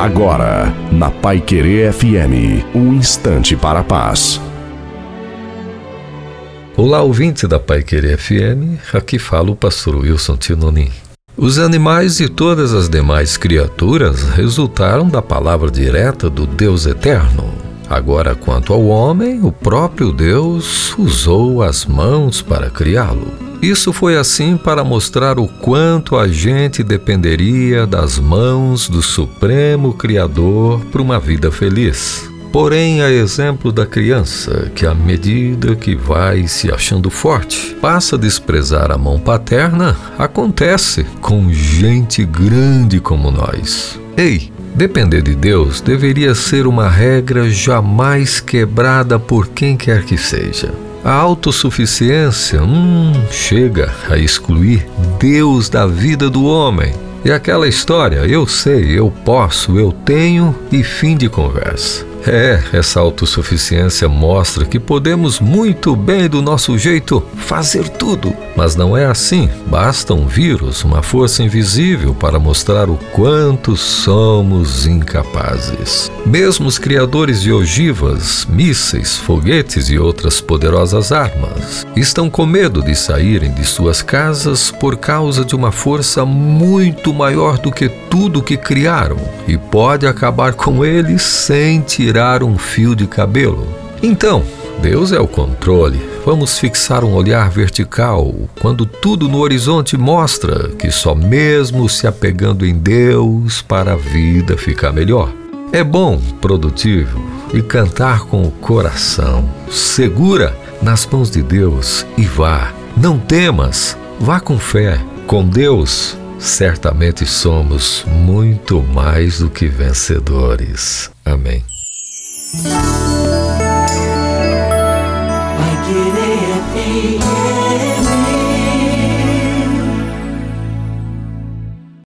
Agora, na Pai Querer FM, um instante para a paz. Olá, ouvinte da Pai Querer FM, aqui fala o pastor Wilson Tinonim. Os animais e todas as demais criaturas resultaram da palavra direta do Deus Eterno. Agora, quanto ao homem, o próprio Deus usou as mãos para criá-lo. Isso foi assim para mostrar o quanto a gente dependeria das mãos do Supremo Criador para uma vida feliz. Porém, a exemplo da criança, que à medida que vai se achando forte, passa a desprezar a mão paterna, acontece com gente grande como nós. Ei, depender de Deus deveria ser uma regra jamais quebrada por quem quer que seja. A autossuficiência, hum, chega a excluir Deus da vida do homem. E aquela história, eu sei, eu posso, eu tenho e fim de conversa. É, essa autossuficiência mostra que podemos muito bem do nosso jeito fazer tudo. Mas não é assim. Basta um vírus, uma força invisível para mostrar o quanto somos incapazes. Mesmo os criadores de ogivas, mísseis, foguetes e outras poderosas armas estão com medo de saírem de suas casas por causa de uma força muito maior do que tudo que criaram e pode acabar com eles sem tirar tirar um fio de cabelo. Então, Deus é o controle. Vamos fixar um olhar vertical quando tudo no horizonte mostra que só mesmo se apegando em Deus para a vida ficar melhor. É bom, produtivo e cantar com o coração. Segura nas mãos de Deus e vá. Não temas, vá com fé. Com Deus, certamente somos muito mais do que vencedores. Amém. Like it,